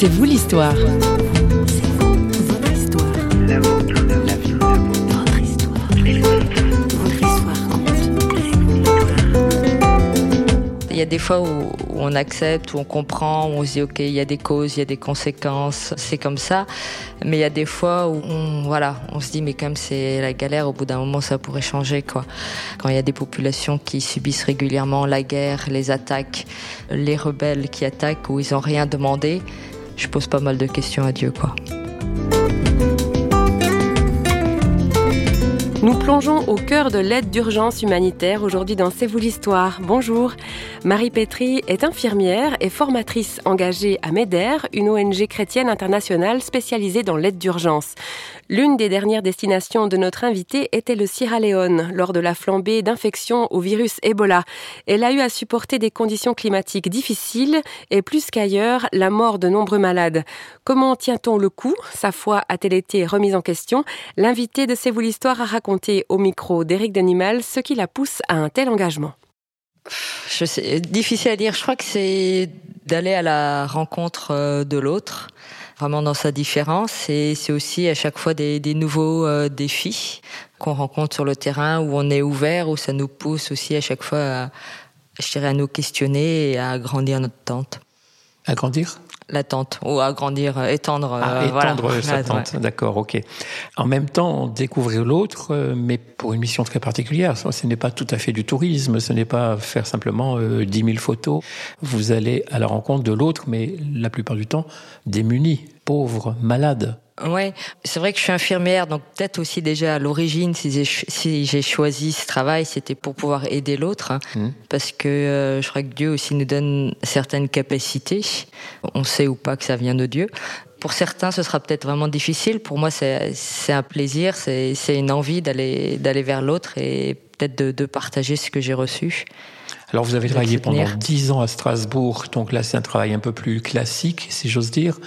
C'est vous l'histoire. Il y a des fois où, on accepte, où on comprend, où on se dit ok, il y a des causes, il y a des conséquences, c'est comme ça. Mais il y a des fois où on, voilà, on se dit mais comme c'est la galère, au bout d'un moment ça pourrait changer quoi. Quand il y a des populations qui subissent régulièrement la guerre, les attaques, les rebelles qui attaquent où ils n'ont rien demandé, je pose pas mal de questions à Dieu quoi. Nous plongeons au cœur de l'aide d'urgence humanitaire aujourd'hui dans C'est vous l'histoire. Bonjour. Marie Pétry est infirmière et formatrice engagée à MEDER, une ONG chrétienne internationale spécialisée dans l'aide d'urgence. L'une des dernières destinations de notre invitée était le Sierra Leone, lors de la flambée d'infection au virus Ebola. Elle a eu à supporter des conditions climatiques difficiles et plus qu'ailleurs, la mort de nombreux malades. Comment tient-on le coup? Sa foi a-t-elle été remise en question? L'invité de C'est vous l'histoire a raconté au micro d'Éric Danimal ce qui la pousse à un tel engagement. Difficile à dire. Je crois que c'est d'aller à la rencontre euh, de l'autre vraiment dans sa différence. Et c'est aussi à chaque fois des, des nouveaux euh, défis qu'on rencontre sur le terrain où on est ouvert, où ça nous pousse aussi à chaque fois à, je dirais, à nous questionner et à agrandir notre tente. Agrandir la tente ou agrandir, euh, étendre. Ah, euh, étendre sa tente, d'accord, ok. En même temps, découvrir l'autre, mais pour une mission très particulière. Ce n'est pas tout à fait du tourisme, ce n'est pas faire simplement euh, 10 000 photos. Vous allez à la rencontre de l'autre, mais la plupart du temps démuni, pauvre, malade. Ouais, c'est vrai que je suis infirmière, donc peut-être aussi déjà à l'origine, si j'ai choisi ce travail, c'était pour pouvoir aider l'autre, hein. mmh. parce que euh, je crois que Dieu aussi nous donne certaines capacités. On sait ou pas que ça vient de Dieu. Pour certains, ce sera peut-être vraiment difficile. Pour moi, c'est un plaisir, c'est une envie d'aller d'aller vers l'autre et peut-être de, de partager ce que j'ai reçu. Alors vous avez travaillé pendant dix ans à Strasbourg, donc là c'est un travail un peu plus classique, si j'ose dire.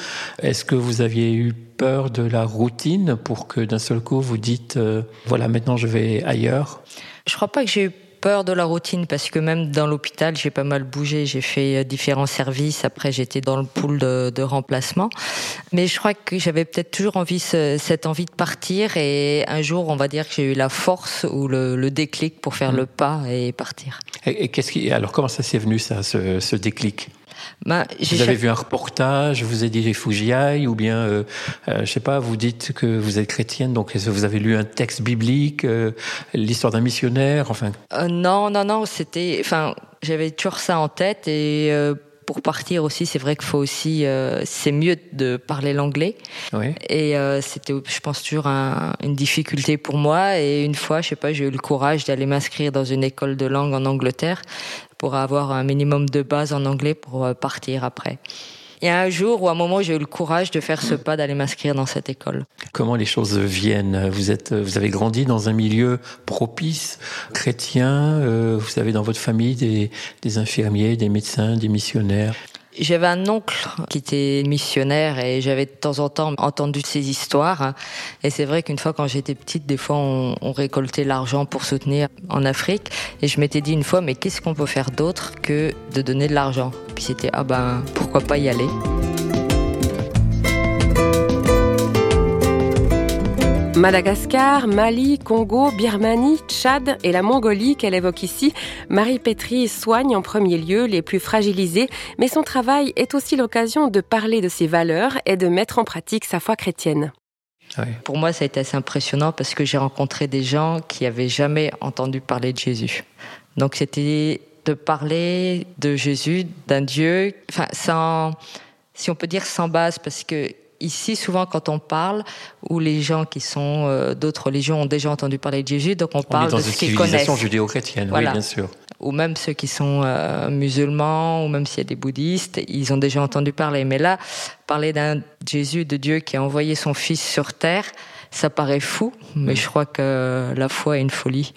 Est-ce que vous aviez eu peur de la routine pour que d'un seul coup vous dites euh, voilà maintenant je vais ailleurs? Je crois pas que j'ai eu peur de la routine parce que même dans l'hôpital, j'ai pas mal bougé. J'ai fait euh, différents services. Après, j'étais dans le pool de, de, remplacement. Mais je crois que j'avais peut-être toujours envie, cette envie de partir. Et un jour, on va dire que j'ai eu la force ou le, le déclic pour faire mmh. le pas et partir. Et, et qu'est-ce qui, alors comment ça s'est venu ça, ce, ce déclic? Vous avez vu un reportage, vous avez dit il faut ou bien, euh, euh, je sais pas, vous dites que vous êtes chrétienne, donc vous avez lu un texte biblique, euh, l'histoire d'un missionnaire, enfin. Euh, non, non, non, c'était, enfin, j'avais toujours ça en tête et euh, pour partir aussi, c'est vrai qu'il faut aussi, euh, c'est mieux de parler l'anglais. Oui. Et euh, c'était, je pense, toujours un, une difficulté pour moi. Et une fois, je sais pas, j'ai eu le courage d'aller m'inscrire dans une école de langue en Angleterre pour avoir un minimum de base en anglais pour euh, partir après. Il y a un jour ou un moment, j'ai eu le courage de faire ce pas, d'aller m'inscrire dans cette école. Comment les choses viennent? Vous êtes, vous avez grandi dans un milieu propice, chrétien. Euh, vous avez dans votre famille des, des infirmiers, des médecins, des missionnaires. J'avais un oncle qui était missionnaire et j'avais de temps en temps entendu ces histoires. Et c'est vrai qu'une fois, quand j'étais petite, des fois, on, on récoltait l'argent pour soutenir en Afrique. Et je m'étais dit une fois, mais qu'est-ce qu'on peut faire d'autre que de donner de l'argent? Puis c'était, ah ben, pourquoi pas y aller? Madagascar, Mali, Congo, Birmanie, Tchad et la Mongolie qu'elle évoque ici, Marie Pétry soigne en premier lieu les plus fragilisés, mais son travail est aussi l'occasion de parler de ses valeurs et de mettre en pratique sa foi chrétienne. Oui. Pour moi, ça a été assez impressionnant parce que j'ai rencontré des gens qui avaient jamais entendu parler de Jésus. Donc c'était de parler de Jésus, d'un Dieu, enfin sans, si on peut dire sans base, parce que ici, souvent, quand on parle, où les gens qui sont euh, d'autres religions ont déjà entendu parler de Jésus, donc on, on parle est dans de une ce qu'ils connaissent. judéo-chrétienne, Voilà. oui, bien sûr. Ou même ceux qui sont euh, musulmans, ou même s'il y a des bouddhistes, ils ont déjà entendu parler. Mais là, parler d'un Jésus, de Dieu qui a envoyé son Fils sur terre, ça paraît fou, mais je crois que la foi est une folie.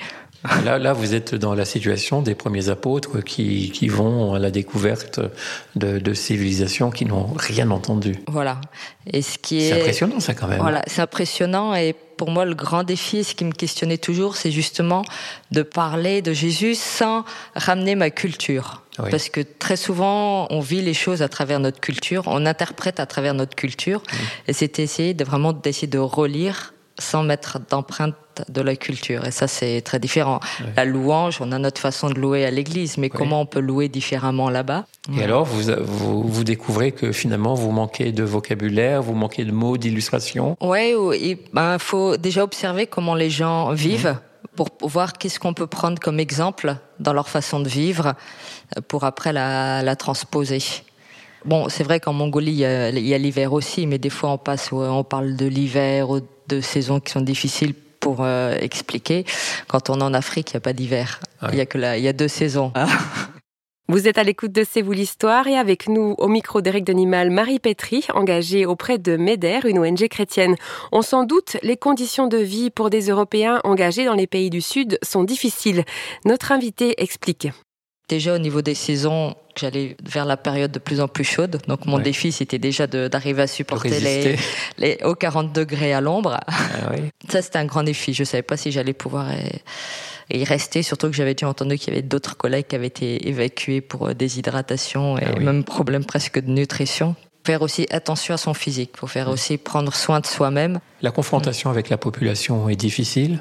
Là, là, vous êtes dans la situation des premiers apôtres qui, qui vont à la découverte de, de civilisations qui n'ont rien entendu. Voilà. Et ce qui est, C'est impressionnant, ça, quand même. Voilà, c'est impressionnant et pour moi, le grand défi, ce qui me questionnait toujours, c'est justement de parler de Jésus sans ramener ma culture. Parce que très souvent, on vit les choses à travers notre culture, on interprète à travers notre culture, mmh. et c'est essayer de vraiment d'essayer de relire sans mettre d'empreinte de la culture. Et ça, c'est très différent. La louange, on a notre façon de louer à l'église, mais comment on peut louer différemment là-bas? Et alors, vous, vous, découvrez que finalement, vous manquez de vocabulaire, vous manquez de mots, d'illustration? Oui, il ben, faut déjà observer comment les gens vivent. pour voir qu'est-ce qu'on peut prendre comme exemple dans leur façon de vivre pour après la, la transposer. Bon, c'est vrai qu'en Mongolie, il y a l'hiver aussi, mais des fois on passe, on parle de l'hiver, de saisons qui sont difficiles pour euh, expliquer. Quand on est en Afrique, il n'y a pas d'hiver. Il y a que il y a deux saisons. Vous êtes à l'écoute de C'est vous l'histoire et avec nous au micro d'Éric Denimal, Marie Pétry, engagée auprès de MEDER, une ONG chrétienne. On s'en doute, les conditions de vie pour des Européens engagés dans les pays du Sud sont difficiles. Notre invité explique. Déjà au niveau des saisons, j'allais vers la période de plus en plus chaude. Donc mon défi, c'était déjà d'arriver à supporter les, les aux 40 degrés à l'ombre. Ah Ça, c'était un grand défi. Je savais pas si j'allais pouvoir y rester, surtout que j'avais déjà entendu qu'il y avait d'autres collègues qui avaient été évacués pour euh, déshydratation et ah même problème presque de nutrition. Faire aussi attention à son physique, faut faire aussi prendre soin de soi-même. La confrontation avec la population est difficile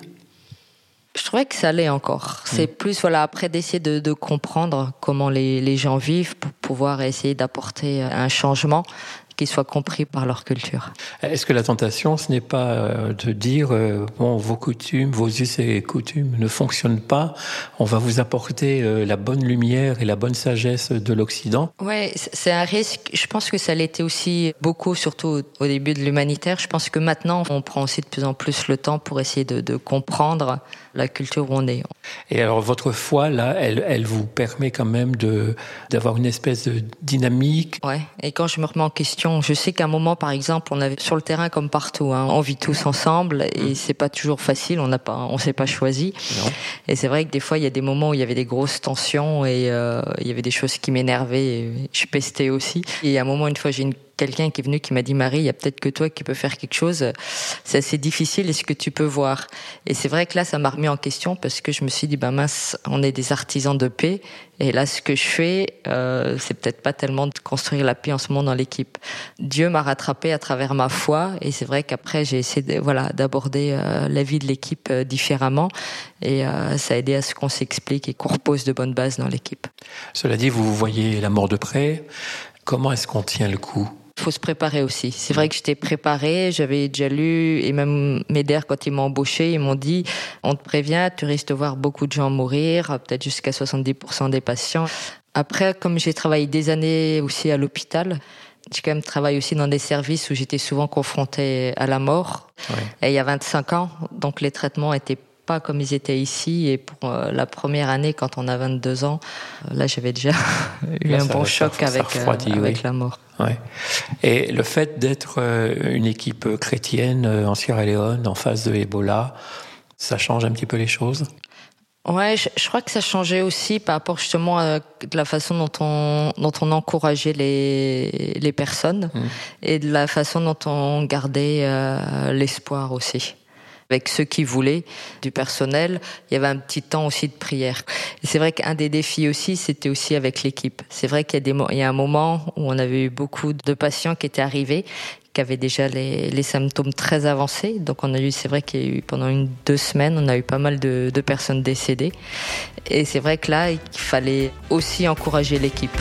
je trouvais que ça allait encore. C'est mm. plus voilà après d'essayer de, de, comprendre comment les, les gens vivent pour pouvoir essayer d'apporter un changement qu'ils soient compris par leur culture. Est-ce que la tentation, ce n'est pas euh, de dire euh, bon, vos coutumes, vos us et coutumes ne fonctionnent pas, on va vous apporter euh, la bonne lumière et la bonne sagesse de l'Occident? Oui, c'est un risque. Je pense que ça l'était aussi beaucoup, surtout au début de l'humanitaire. Je pense que maintenant, on prend aussi de plus en plus le temps pour essayer de, de comprendre la culture où on est. Et alors, votre foi, là, elle, elle vous permet quand même d'avoir une espèce de dynamique? Ouais. Et quand je me remets en question je sais qu'à un moment, par exemple, on avait sur le terrain comme partout, hein, on vit tous ensemble et mm. c'est pas toujours facile. On n'a pas, on s'est pas choisi. Et c'est vrai que des fois, il y a des moments où il y avait des grosses tensions et euh, il y avait des choses qui m'énervaient. Je pestais aussi. Et à un moment, une fois, j'ai une quelqu'un qui est venu qui m'a dit Marie, il y a peut-être que toi qui peux faire quelque chose. C'est assez difficile. Est-ce que tu peux voir? Et c'est vrai que là, ça m'a remis en question parce que je me suis dit ben mince, on est des artisans de paix. Et là, ce que je fais, euh, c'est peut-être pas tellement de construire la paix en ce moment dans l'équipe. Dieu m'a rattrapé à travers ma foi, et c'est vrai qu'après j'ai essayé, voilà, d'aborder euh, la vie de l'équipe euh, différemment, et euh, ça a aidé à ce qu'on s'explique et qu'on repose de bonnes bases dans l'équipe. Cela dit, vous voyez la mort de près. Comment est-ce qu'on tient le coup? Faut se préparer aussi. C'est vrai que j'étais préparée, j'avais déjà lu, et même MEDER, quand ils m'ont embauché, ils m'ont dit, on te prévient, tu risques de voir beaucoup de gens mourir, peut-être jusqu'à 70% des patients. Après, comme j'ai travaillé des années aussi à l'hôpital, j'ai quand même travaillé aussi dans des services où j'étais souvent confrontée à la mort. Et il y a 25 ans, donc les traitements étaient pas comme ils étaient ici. Et pour euh, la première année, quand on a 22 ans, euh, là, j'avais déjà eu un bon choc avec, euh, avec la mort. Ouais. Et le fait d'être une équipe chrétienne en Sierra Leone, en face de Ebola, ça change un petit peu les choses? Ouais, je, crois que ça changeait aussi par rapport justement à la façon dont on dont on encourageait les les personnes mmh. et de la façon dont on gardait l'espoir aussi avec ceux qui voulaient, du personnel. Il y avait un petit temps aussi de prière. C'est vrai qu'un des défis aussi, c'était aussi avec l'équipe. C'est vrai qu'il y a un moment où on avait eu beaucoup de patients qui étaient arrivés, qui avaient déjà les, symptômes très avancés. Donc on a eu, c'est vrai qu'il y a eu pendant une deux semaines, on a eu pas mal de personnes décédées. Et c'est vrai que là, il fallait aussi encourager l'équipe.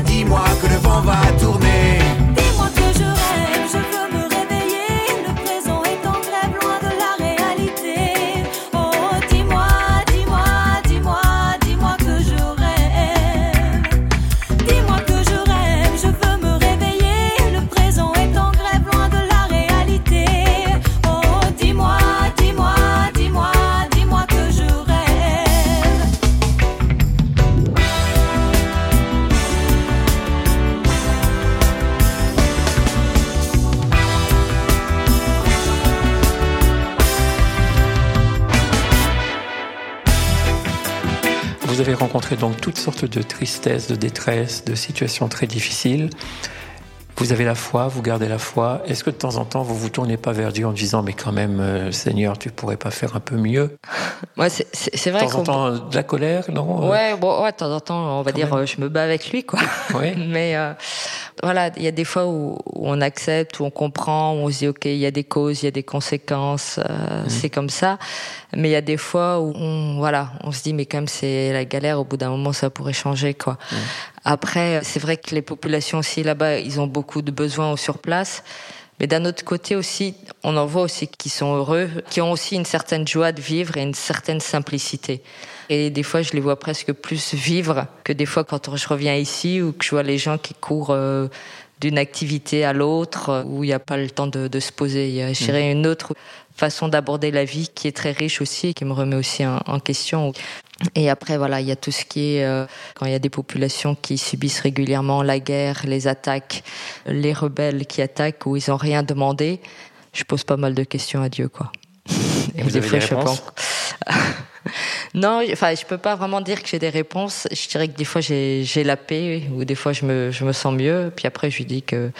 Dis-moi que le vent va tourner. Avez rencontré donc toutes sortes de tristesses, de détresse, de situations très difficiles. Vous avez la foi, vous gardez la foi. Est-ce que de temps en temps, vous vous tournez pas vers Dieu en disant, mais quand même, euh, Seigneur, tu pourrais pas faire un peu mieux? Ouais, c'est vrai. De temps en temps, de la colère, non Ouais, bon, ouais, de temps en temps, on va dire, euh, je me bats avec lui, quoi. Oui. mais euh, voilà, il y a des fois où, on accepte, où on comprend, où on se dit ok, il y a des causes, il y a des conséquences, euh, mhm. c'est comme ça. Mais il y a des fois où on, voilà, on se dit mais quand même c'est la galère. Au bout d'un moment, ça pourrait changer quoi. Mhm. Après, c'est vrai que les populations aussi là-bas, ils ont beaucoup de besoins sur place. Mais d'un autre côté aussi, on en voit aussi qui sont heureux, qui ont aussi une certaine joie de vivre et une certaine simplicité. Et des fois, je les vois presque plus vivre que des fois quand je reviens ici ou que je vois les gens qui courent euh, d'une activité à l'autre, euh, où il n'y a pas le temps de, de se poser. Il y a, je dirais, une autre façon d'aborder la vie qui est très riche aussi et qui me remet aussi en, en question. Et après, voilà, il y a tout ce qui est euh, quand il y a des populations qui subissent régulièrement la guerre, les attaques, les rebelles qui attaquent où ils n'ont rien demandé. Je pose pas mal de questions à Dieu, quoi. Et, vous avez des réponses? Non, enfin, je peux pas vraiment dire que j'ai des réponses. Je dirais que des fois j'ai la paix ou des fois je me, je me sens mieux. Puis après, je lui dis que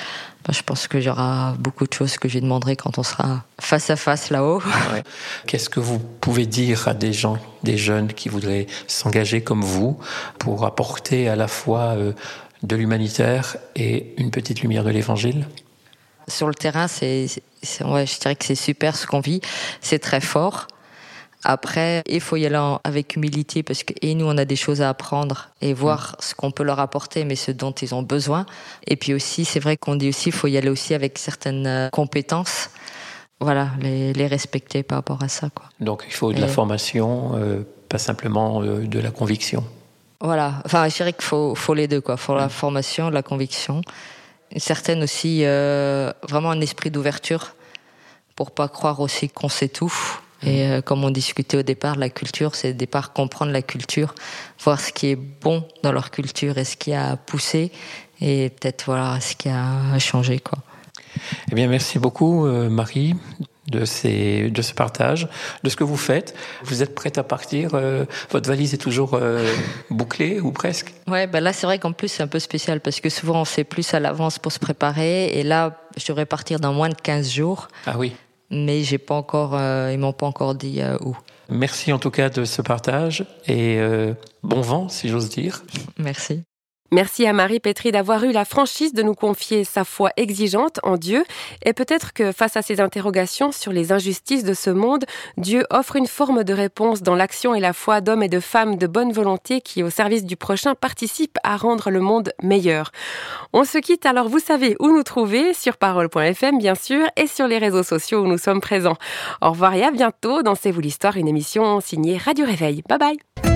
ben, je pense qu'il y aura beaucoup de choses que je lui demanderai quand on sera face à face là-haut. Qu'est-ce que vous pouvez dire à des gens, des jeunes qui voudraient s'engager comme vous pour apporter à la fois euh, de l'humanitaire et une petite lumière de l'évangile? Sur le terrain, c'est, ouais, je dirais que c'est super ce qu'on vit. C'est très fort. Après, il faut y aller avec humilité parce que et nous, on a des choses à apprendre et voir mm. ce qu'on peut leur apporter, mais ce dont ils ont besoin. Et puis aussi, c'est vrai qu'on dit aussi, il faut y aller aussi avec certaines euh, compétences. Voilà, les, les respecter par rapport à ça. Quoi. Donc, il faut de la formation, euh, pas simplement euh, de la conviction. Voilà, enfin, je dirais qu'il faut, faut les deux, quoi. Il faut la mm. formation, la conviction. Une certaine aussi, vraiment un esprit d'ouverture pour pas croire aussi qu'on sait tout et euh, comme on discutait au départ, la culture, c'est au départ comprendre la culture, voir ce qui est bon dans leur culture et ce qui a poussé, et peut-être voilà ce qui a changé. Quoi. Eh bien, merci beaucoup, euh, Marie, de, ces, de ce partage, de ce que vous faites. Vous êtes prête à partir euh, Votre valise est toujours bouclée ou presque? Ouais, ben là, c'est vrai qu'en plus, c'est un peu spécial parce que souvent, on fait plus à l'avance pour se préparer. Et là, je devrais partir dans moins de 15 jours. Ah oui mais j'ai pas encore, euh, ils m'ont pas encore dit euh, où. Merci en tout cas de ce partage et euh, bon vent, si j'ose dire. Merci. Merci à Marie Pétry d'avoir eu la franchise de nous confier sa foi exigeante en Dieu. Et peut-être que face à ces interrogations sur les injustices de ce monde, Dieu offre une forme de réponse dans l'action et la foi d'hommes et de femmes de bonne volonté qui, au service du prochain, participent à rendre le monde meilleur. On se quitte alors, vous savez où nous trouver, sur parole.fm bien sûr, et sur les réseaux sociaux où nous sommes présents. Au revoir et à bientôt dans C'est vous l'histoire, une émission signée Radio Réveil. Bye bye